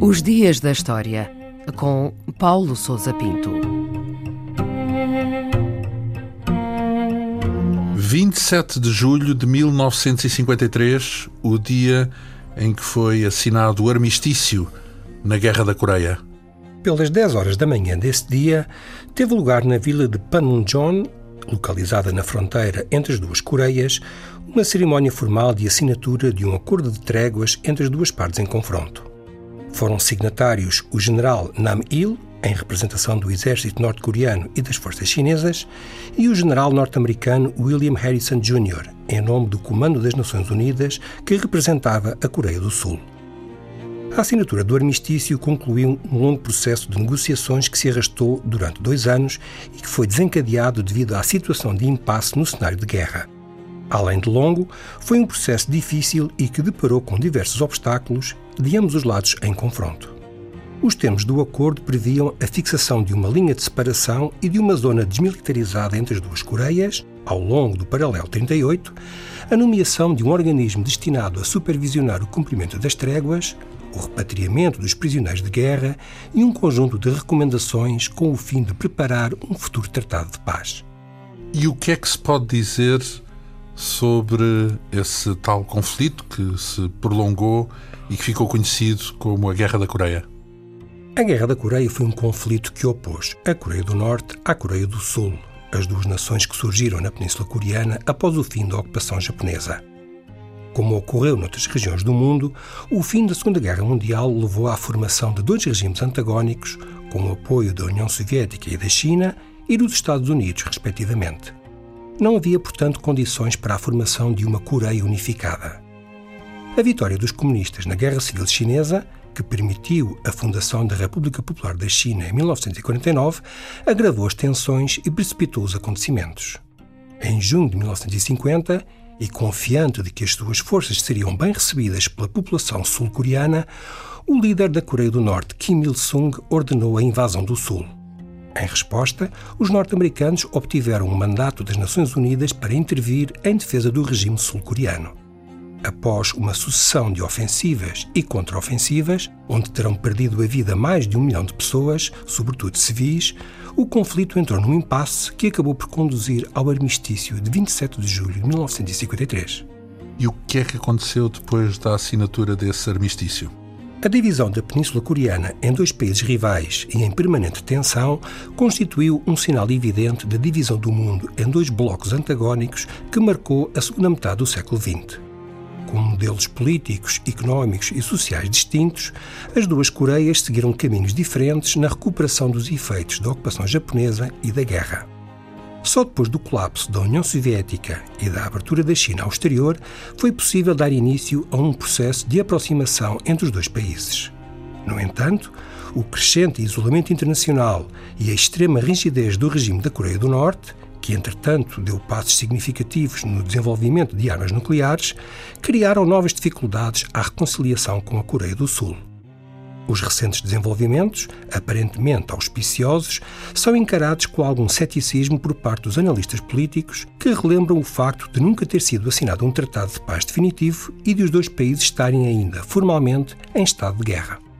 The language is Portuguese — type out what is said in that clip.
Os Dias da História, com Paulo Souza Pinto. 27 de julho de 1953, o dia em que foi assinado o armistício na Guerra da Coreia. Pelas 10 horas da manhã desse dia, teve lugar na vila de Panmunjom, localizada na fronteira entre as duas Coreias, uma cerimónia formal de assinatura de um acordo de tréguas entre as duas partes em confronto. Foram signatários o general Nam Il, em representação do exército norte-coreano e das forças chinesas, e o general norte-americano William Harrison Jr., em nome do Comando das Nações Unidas, que representava a Coreia do Sul. A assinatura do armistício concluiu um longo processo de negociações que se arrastou durante dois anos e que foi desencadeado devido à situação de impasse no cenário de guerra. Além de longo, foi um processo difícil e que deparou com diversos obstáculos de ambos os lados em confronto. Os termos do acordo previam a fixação de uma linha de separação e de uma zona desmilitarizada entre as duas Coreias, ao longo do paralelo 38, a nomeação de um organismo destinado a supervisionar o cumprimento das tréguas, o repatriamento dos prisioneiros de guerra e um conjunto de recomendações com o fim de preparar um futuro tratado de paz. E o que é que se pode dizer sobre esse tal conflito que se prolongou e que ficou conhecido como a Guerra da Coreia. A Guerra da Coreia foi um conflito que opôs a Coreia do Norte à Coreia do Sul, as duas nações que surgiram na Península Coreana após o fim da ocupação japonesa. Como ocorreu noutras regiões do mundo, o fim da Segunda Guerra Mundial levou à formação de dois regimes antagónicos, com o apoio da União Soviética e da China e dos Estados Unidos, respectivamente. Não havia, portanto, condições para a formação de uma Coreia unificada. A vitória dos comunistas na Guerra Civil Chinesa, que permitiu a fundação da República Popular da China em 1949, agravou as tensões e precipitou os acontecimentos. Em junho de 1950, e confiante de que as suas forças seriam bem recebidas pela população sul-coreana, o líder da Coreia do Norte, Kim Il-sung, ordenou a invasão do Sul. Em resposta, os norte-americanos obtiveram um mandato das Nações Unidas para intervir em defesa do regime sul-coreano. Após uma sucessão de ofensivas e contraofensivas, onde terão perdido a vida mais de um milhão de pessoas, sobretudo civis, o conflito entrou num impasse que acabou por conduzir ao armistício de 27 de julho de 1953. E o que é que aconteceu depois da assinatura desse armistício? A divisão da Península Coreana em dois países rivais e em permanente tensão constituiu um sinal evidente da divisão do mundo em dois blocos antagónicos que marcou a segunda metade do século XX. Com modelos políticos, económicos e sociais distintos, as duas Coreias seguiram caminhos diferentes na recuperação dos efeitos da ocupação japonesa e da guerra. Só depois do colapso da União Soviética e da abertura da China ao exterior foi possível dar início a um processo de aproximação entre os dois países. No entanto, o crescente isolamento internacional e a extrema rigidez do regime da Coreia do Norte, que entretanto deu passos significativos no desenvolvimento de armas nucleares, criaram novas dificuldades à reconciliação com a Coreia do Sul. Os recentes desenvolvimentos, aparentemente auspiciosos, são encarados com algum ceticismo por parte dos analistas políticos que relembram o facto de nunca ter sido assinado um tratado de paz definitivo e de os dois países estarem ainda formalmente em estado de guerra.